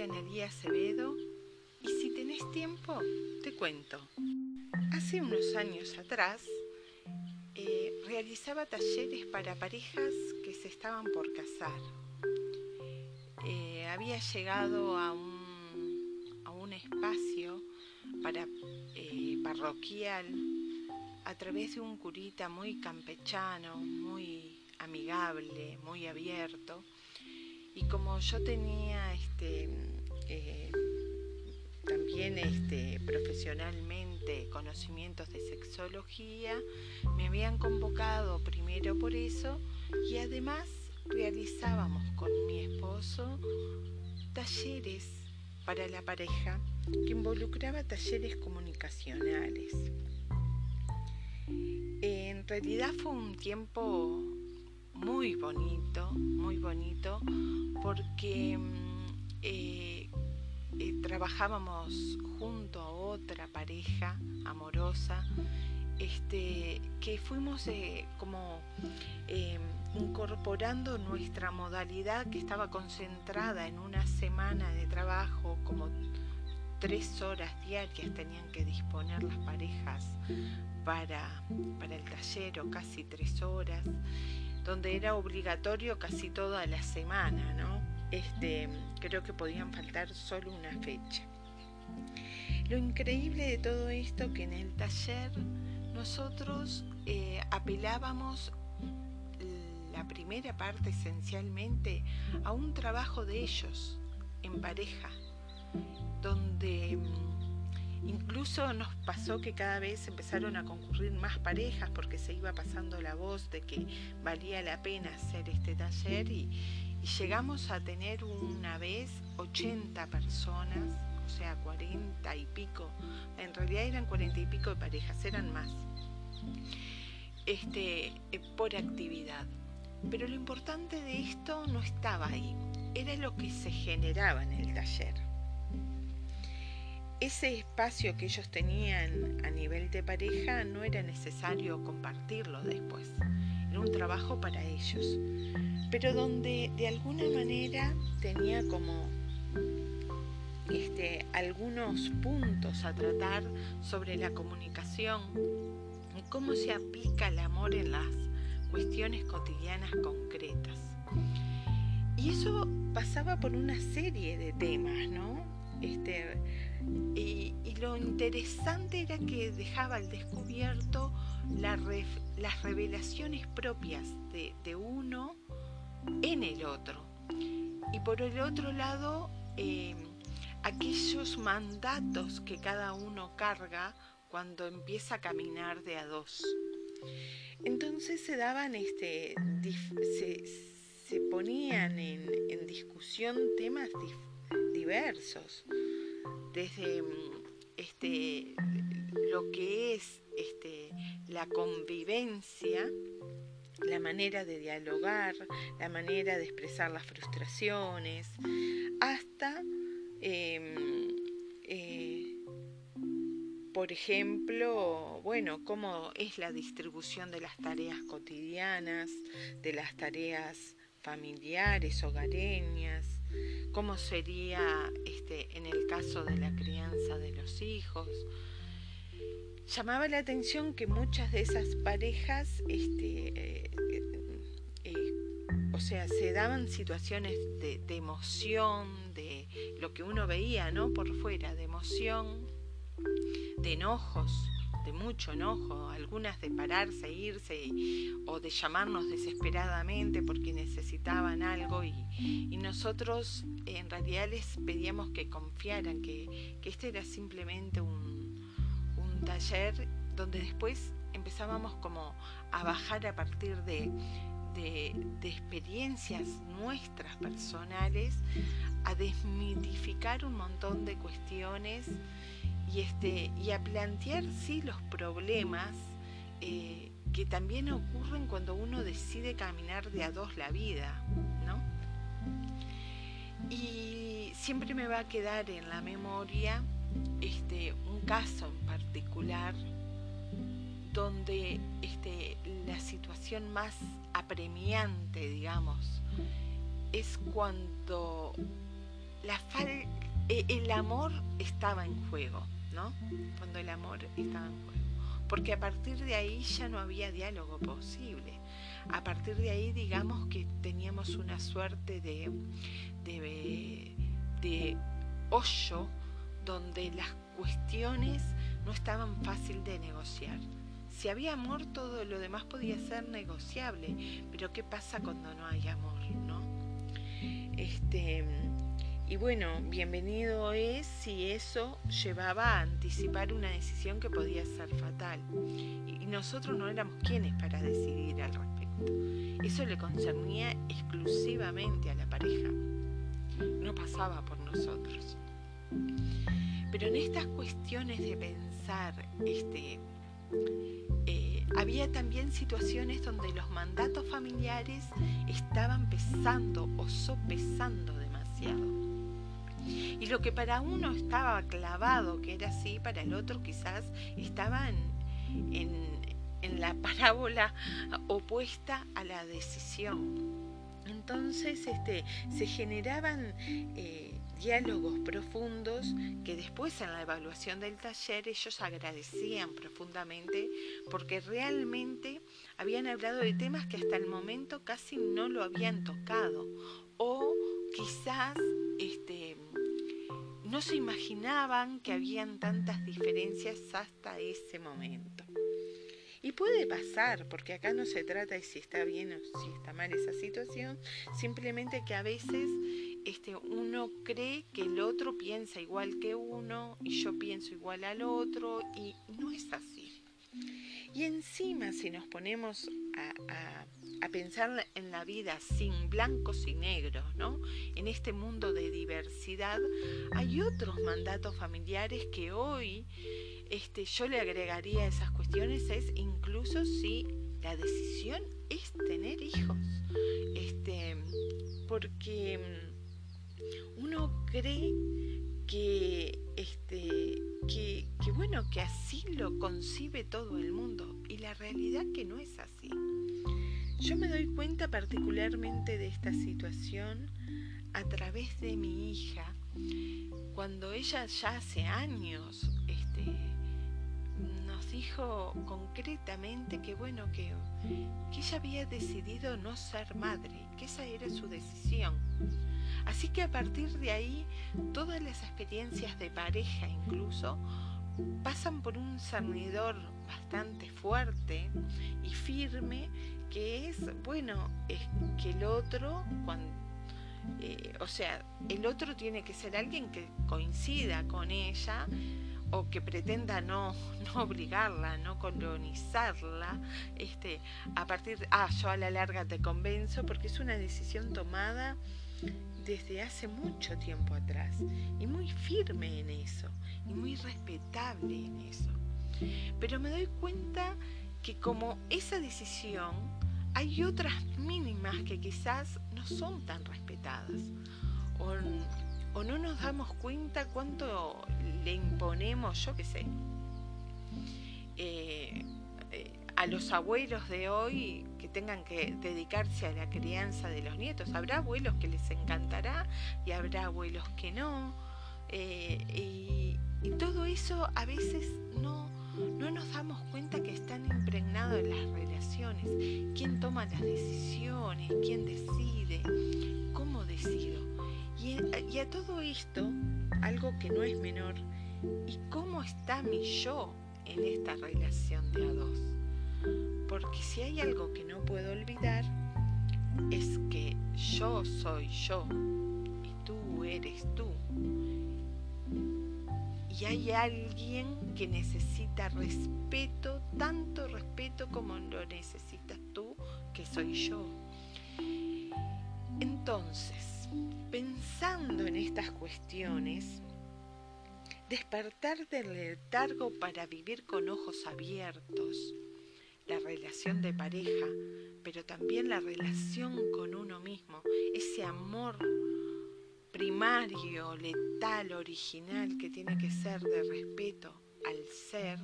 Paula Analía Acevedo y si tenés tiempo, te cuento. Hace unos años atrás eh, realizaba talleres para parejas que se estaban por casar. Eh, había llegado a un, a un espacio para, eh, parroquial a través de un curita muy campechano, muy amigable, muy abierto. Y como yo tenía este, eh, también este, profesionalmente conocimientos de sexología, me habían convocado primero por eso y además realizábamos con mi esposo talleres para la pareja que involucraba talleres comunicacionales. En realidad fue un tiempo muy bonito, muy bonito, porque mm, eh, trabajábamos junto a otra pareja amorosa, este, que fuimos eh, como incorporando nuestra modalidad que estaba concentrada en una semana de trabajo, como tres horas diarias tenían que disponer las parejas para, para el taller o casi tres horas donde era obligatorio casi toda la semana, ¿no? Este, creo que podían faltar solo una fecha. Lo increíble de todo esto que en el taller nosotros eh, apelábamos la primera parte esencialmente a un trabajo de ellos en pareja, donde Incluso nos pasó que cada vez empezaron a concurrir más parejas porque se iba pasando la voz de que valía la pena hacer este taller y, llegamos a tener una vez 80 personas, o sea, 40 y pico, en realidad eran 40 y pico de parejas, eran más, este, eh, por actividad. Pero lo importante de esto no estaba ahí, era lo que se generaba en el taller ese espacio que ellos tenían a nivel de pareja no era necesario compartirlo después. Un trabajo para ellos. Pero donde de alguna manera tenía como este, algunos puntos a tratar sobre la comunicación y cómo se aplica el amor en las cuestiones cotidianas concretas. Y eso pasaba por una serie de temas, ¿no? Este, y, lo interesante era que dejaba al descubierto las revelaciones propias de, uno en el otro. Y por el otro lado, eh, aquellos mandatos que cada uno carga cuando empieza a caminar de a dos. Entonces se daban, este, se, ponían en, en discusión temas diversos desde mm, este, lo que es la convivencia, la manera de dialogar, la manera de expresar las frustraciones, hasta, em, eh, por ejemplo, bueno, cómo es la distribución de las tareas cotidianas, de las tareas familiares, hogareñas, cómo sería este, en el caso de la crianza de los hijos. Llamaba la atención que muchas de esas parejas, este, eh, eh, o sea, se daban situaciones de, emoción, de lo que uno veía, ¿no? Por fuera, de emoción, de enojos, de mucho enojo, algunas de pararse, irse o de llamarnos desesperadamente porque necesitaban algo y, nosotros en realidad les pedíamos que confiaran, que, este era simplemente un, taller donde después empezábamos como a bajar a partir de, de, experiencias nuestras personales, a desmitificar un montón de cuestiones y, este, y a plantear sí los problemas eh, que también ocurren cuando uno decide caminar de a dos la vida, ¿no? Y siempre me va a quedar en la memoria este, un caso en particular donde este, la situación más apremiante, digamos, es cuando la e, el amor estaba en juego, ¿no? Cuando el amor estaba en juego. Porque a partir de ahí ya no había diálogo posible. A partir de ahí, digamos que teníamos una suerte de, de, de hoyo donde las cuestiones no estaban fácil de negociar. Si había amor, todo lo demás podía ser negociable, pero ¿qué pasa cuando no hay amor, no? Este, y bueno, bienvenido es si eso llevaba a anticipar una decisión que podía ser fatal. Y nosotros no éramos quienes para decidir al respecto. Eso le concernía exclusivamente a la pareja. No pasaba por nosotros. Pero en estas cuestiones de pensar, este, eh, había también situaciones donde los mandatos familiares estaban pesando o sopesando demasiado. Y lo que para uno estaba clavado, que era así, para el otro quizás estaba en, la parábola opuesta a la decisión. Entonces este, se generaban eh, diálogos profundos que después en la evaluación del taller ellos agradecían profundamente porque realmente habían hablado de temas que hasta el momento casi no lo habían tocado o quizás este, no se imaginaban que habían tantas diferencias hasta ese momento. Y puede pasar, porque acá no se trata de si está bien o si está mal esa situación, simplemente que a veces este, uno cree que el otro piensa igual que uno y yo pienso igual al otro y no es así. Y encima si nos ponemos a, pensar en la vida sin blancos y negros, ¿no? En este mundo de diversidad, hay otros mandatos familiares que hoy este, yo le agregaría a esas cuestiones, es incluso si la decisión es tener hijos. Este, porque uno cree que, este, que, bueno, que así lo concibe todo el mundo y la realidad que no es así. Yo me doy cuenta particularmente de esta situación a través de mi hija, cuando ella ya hace años este, nos dijo concretamente que bueno, que, que ella había decidido no ser madre, que esa era su decisión Así que a partir de ahí, todas las experiencias de pareja incluso pasan por un cernidor bastante fuerte y firme que es, bueno, es que el otro, cuando, eh, o sea, el otro tiene que ser alguien que coincida con ella o que pretenda no, no obligarla, no colonizarla, este, a partir ah, yo a la larga te convenzo, porque es una decisión tomada desde hace mucho tiempo atrás y muy firme en eso y muy respetable en eso. Pero me doy cuenta que como esa decisión hay otras mínimas que quizás no son tan respetadas o, no nos damos cuenta cuánto le imponemos, yo qué sé. Eh, a los abuelos de hoy que tengan que dedicarse a la crianza de los nietos. Habrá abuelos que les encantará y habrá abuelos que no. Eh, y, todo eso a veces no, no nos damos cuenta que están impregnados en las relaciones. ¿Quién toma las decisiones? ¿Quién decide? ¿Cómo decido? Y, y a todo esto, algo que no es menor, ¿y cómo está mi yo en esta relación de a dos? Porque si hay algo que no puedo olvidar, es que yo soy yo y tú eres tú. Y hay alguien que necesita respeto, tanto respeto como lo necesitas tú, que soy yo. Entonces, pensando en estas cuestiones, despertar del letargo para vivir con ojos abiertos, la relación de pareja, pero también la relación con uno mismo, ese amor primario, letal, original que tiene que ser de respeto al ser,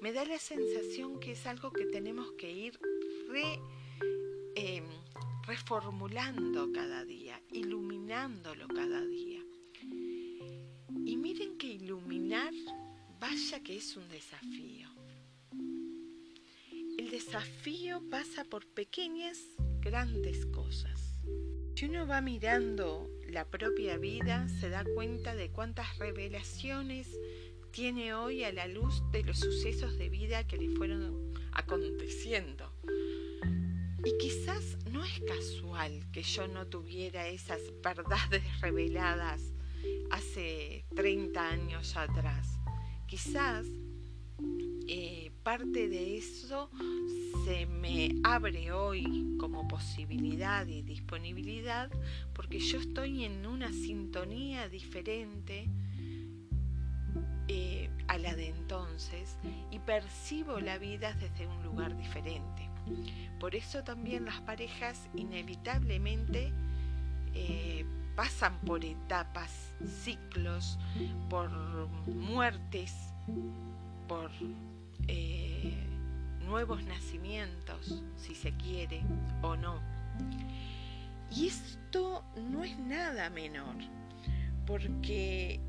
me da la sensación que es algo que tenemos que ir em, reformulando cada día, iluminándolo cada día. Y miren que iluminar, vaya que es un desafío. Desafío pasa por pequeñas, grandes cosas. Si uno va mirando la propia vida, se da cuenta de cuántas revelaciones tiene hoy a la luz de los sucesos de vida que le fueron aconteciendo. Y quizás no es casual que yo no tuviera esas verdades reveladas hace 30 años atrás. Quizás eh, parte de eso se me abre hoy como posibilidad y disponibilidad porque yo estoy en una sintonía diferente eh, a la de entonces y percibo la vida desde un lugar diferente. Por eso también las parejas inevitablemente eh, pasan por etapas, ciclos, por muertes, por eh, nuevos nacimientos, si se quiere o no. Y esto no es nada menor, porque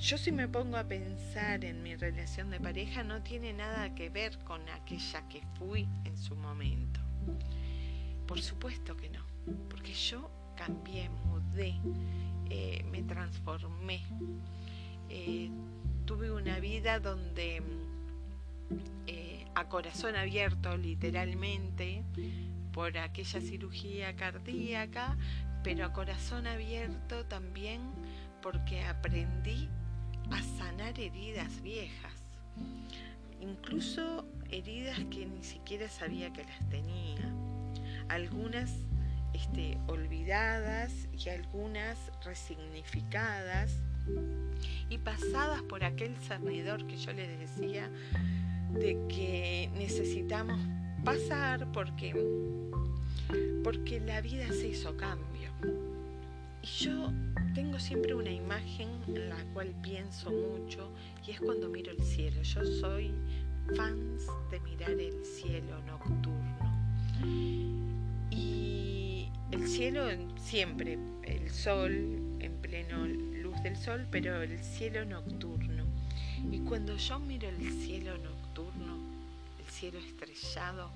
yo si me pongo a pensar en mi relación de pareja no tiene nada que ver con aquella que fui en su momento. Por supuesto que no, porque yo cambié, mudé, eh, me transformé. Eh, tuve una vida donde eh, a corazón abierto literalmente por aquella cirugía cardíaca, pero a corazón abierto también porque aprendí a sanar heridas viejas, incluso heridas que ni siquiera sabía que las tenía, algunas este, olvidadas y algunas resignificadas. Y pasadas por aquel cernidor que yo les decía de que necesitamos pasar porque porque la vida se hizo cambio. Y yo tengo siempre una imagen en la cual pienso mucho y es cuando miro el cielo. Yo soy fans de mirar el cielo nocturno. Y el cielo siempre, el sol en pleno luz del sol, pero el cielo nocturno. Y cuando yo miro el cielo nocturno, el cielo estrellado,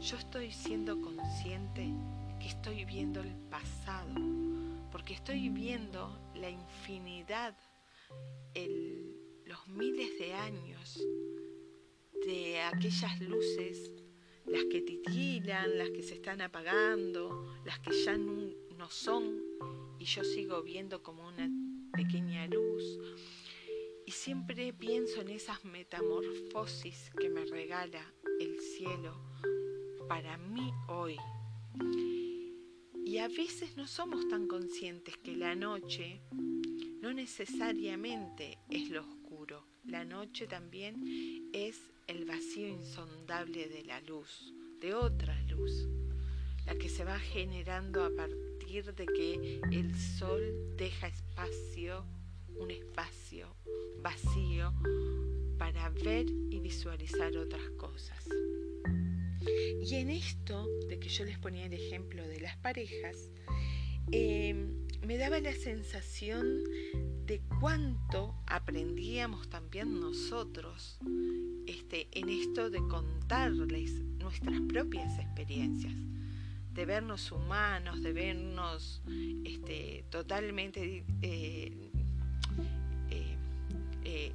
yo estoy siendo consciente que estoy viendo el pasado porque estoy viendo la infinidad, los miles de años de aquellas luces, las que titilan, las que se están apagando, las que ya no, son, y yo sigo viendo como una pequeña luz. Siempre pienso en esas metamorfosis que me regala el cielo para mí hoy. Y a veces no somos tan conscientes que la noche no necesariamente es lo oscuro. La noche también es el vacío insondable de la luz, de otra luz, la que se va generando a partir de que el sol deja espacio, un espacio vacío para ver y visualizar otras cosas. Y en esto de que yo les ponía el ejemplo de las parejas, em, me daba la sensación de cuánto aprendíamos también nosotros este, en esto de contarles nuestras propias experiencias, de vernos humanos, de vernos este, totalmente eh, eh,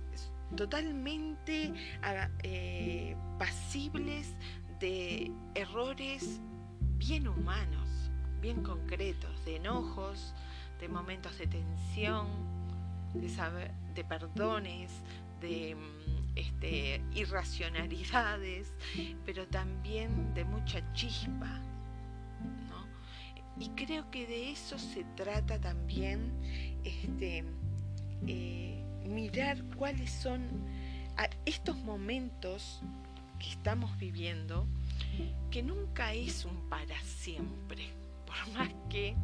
totalmente ah, pasibles de errores bien humanos, bien concretos, de enojos, de momentos de tensión, de, de perdones, de mm, este, irracionalidades, pero también de mucha chispa. Y creo que de eso se trata también este, eh, mirar cuáles son estos momentos que estamos viviendo, que nunca es un para siempre, por más que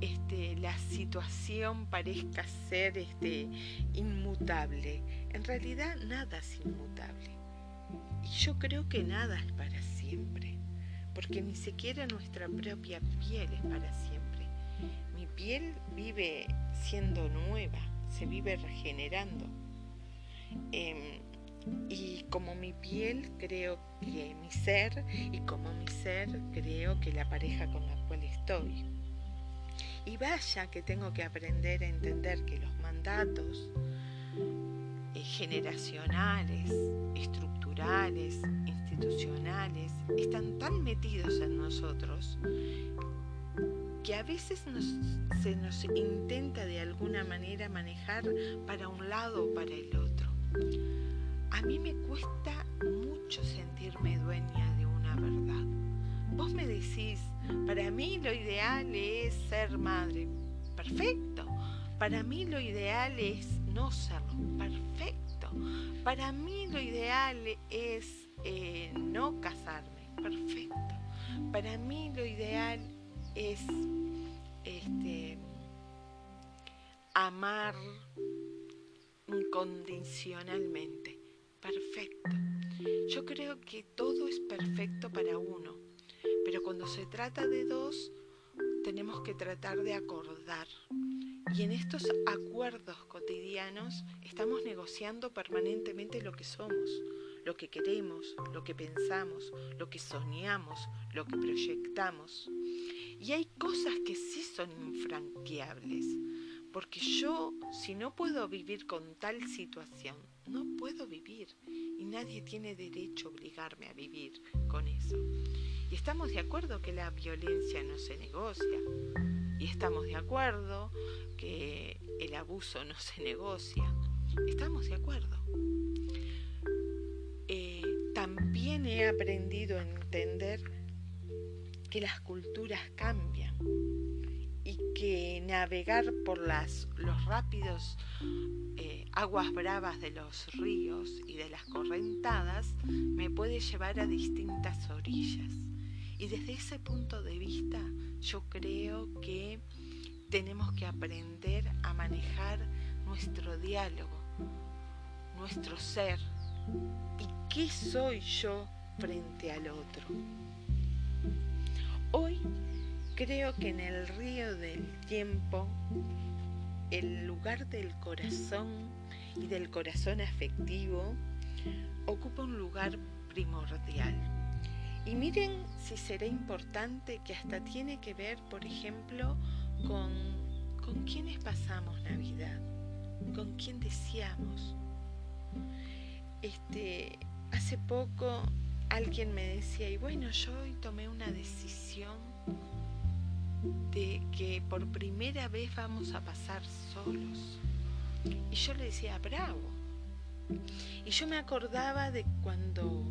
este, la situación parezca ser este, inmutable. En realidad nada es inmutable. Y yo creo que nada es para siempre, porque ni siquiera nuestra propia piel es para siempre. Mi piel vive siendo nueva, se vive regenerando. Em, y como mi piel, creo que mi ser, y como mi ser, creo que la pareja con la cual estoy. Y vaya que tengo que aprender a entender que los mandatos eh, generacionales, estructurales, institucionales, están tan metidos en nosotros que a veces se nos intenta de alguna manera manejar para un lado o para el otro. A mí me cuesta mucho sentirme dueña de una verdad. Vos me decís, para mí lo ideal es ser madre. Perfecto. Para mí lo ideal es no serlo. Perfecto. Para mí lo ideal es eh, no casarme. Perfecto. Para mí lo ideal es este, amar incondicionalmente. Perfecto. Yo creo que todo es perfecto para uno, pero cuando se trata de dos, tenemos que tratar de acordar. Y en estos acuerdos cotidianos estamos negociando permanentemente lo que somos, lo que queremos, lo que pensamos, lo que soñamos, lo que proyectamos. Y hay cosas que sí son infranqueables, porque yo, si no puedo vivir con tal situación, no puedo vivir y nadie tiene derecho a obligarme a vivir con eso. Y estamos de acuerdo que la violencia no se negocia. Y estamos de acuerdo que el abuso no se negocia. Estamos de acuerdo. Eh, también he aprendido a entender que las culturas cambian y que navegar por las, los rápidos eh, aguas bravas de los ríos y de las correntadas me puede llevar a distintas orillas. Y desde ese punto de vista yo creo que tenemos que aprender a manejar nuestro diálogo, nuestro ser y qué soy yo frente al otro. Hoy creo que en el río del tiempo, el lugar del corazón y del corazón afectivo ocupa un lugar primordial. Y miren si será importante que hasta tiene que ver, por ejemplo, con, con quiénes pasamos Navidad, con quién deseamos. Este, hace poco alguien me decía, y bueno, yo hoy tomé una decisión de que por primera vez vamos a pasar solos. Y yo le decía, bravo. Y yo me acordaba de cuando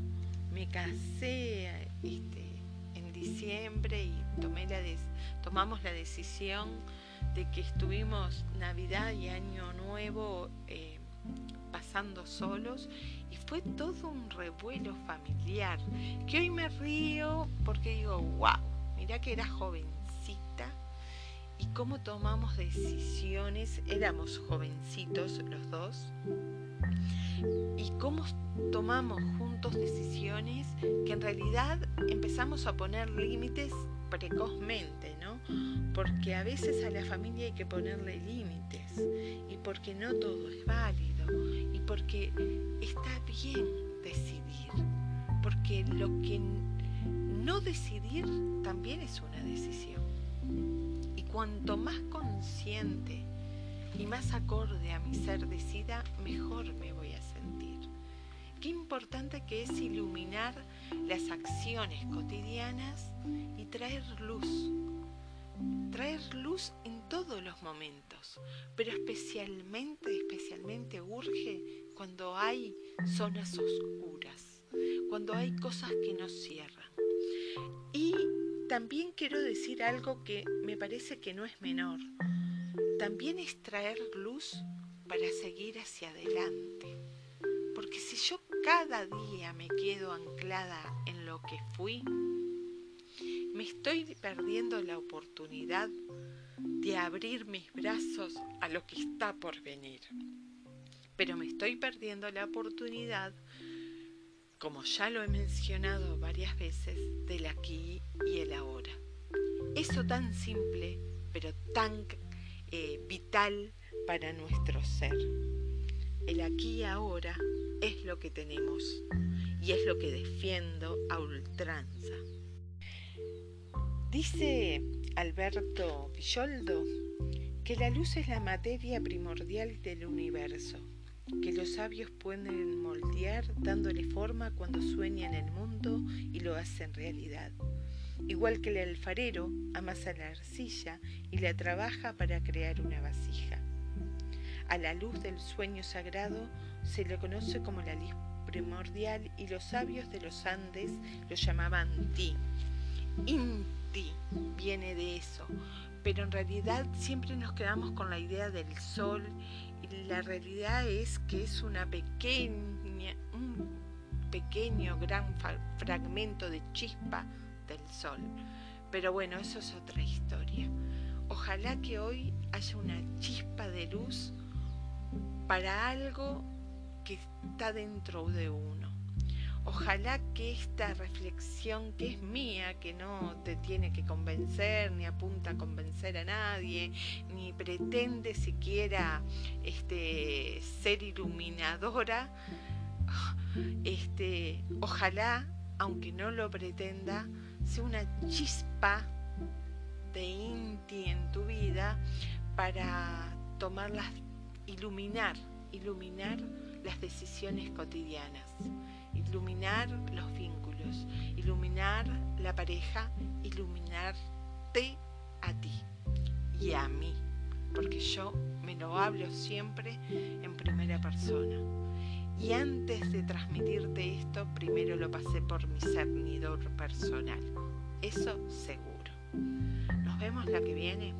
me casé este, en diciembre y tomé la tomamos la decisión de que estuvimos Navidad y Año Nuevo eh, pasando solos y fue todo un revuelo familiar, que hoy me río porque digo, wow, mira que era jovencita y cómo tomamos decisiones, éramos jovencitos los dos, y cómo tomamos juntos decisiones que en realidad empezamos a poner límites precozmente, ¿no? Porque a veces a la familia hay que ponerle límites y porque no todo es válido y porque está bien decidir, porque lo que no decidir también es una decisión. Y cuanto más consciente y más acorde a mi ser decida, mejor me voy a sentir. Qué importante que es iluminar las acciones cotidianas y traer luz. Traer luz en todos los momentos, pero especialmente, especialmente urge cuando hay zonas oscuras, cuando hay cosas que nos cierran. Y también quiero decir algo que me parece que no es menor. También es traer luz para seguir hacia adelante. Porque si yo cada día me quedo anclada en lo que fui, me estoy perdiendo la oportunidad de abrir mis brazos a lo que está por venir. Pero me estoy perdiendo la oportunidad, como ya lo he mencionado varias veces, del aquí y el ahora. Eso tan simple, pero tan eh, vital para nuestro ser. El aquí y ahora es lo que tenemos y es lo que defiendo a ultranza. Dice Alberto Villoldo que la luz es la materia primordial del universo, que los sabios pueden moldear dándole forma cuando sueñan el mundo y lo hacen realidad. Igual que el alfarero amasa la arcilla y la trabaja para crear una vasija. A la luz del sueño sagrado se le conoce como la luz primordial y los sabios de los Andes lo llamaban ti. Inti viene de eso, pero en realidad siempre nos quedamos con la idea del sol la realidad es que es una pequeña, un pequeño gran fragmento de chispa del sol. Pero bueno, eso es otra historia. Ojalá que hoy haya una chispa de luz para algo que está dentro de uno. Ojalá que esta reflexión que es mía, que no te tiene que convencer, ni apunta a convencer a nadie, ni pretende siquiera este, ser iluminadora, este, ojalá, aunque no lo pretenda, sea una chispa de Inti en tu vida para tomarlas, iluminar, iluminar las decisiones cotidianas iluminar los vínculos, iluminar la pareja, iluminarte a ti y a mí, porque yo me lo hablo siempre en primera persona. Y antes de transmitirte esto, primero lo pasé por mi cernidor personal. Eso seguro. Nos vemos la que viene.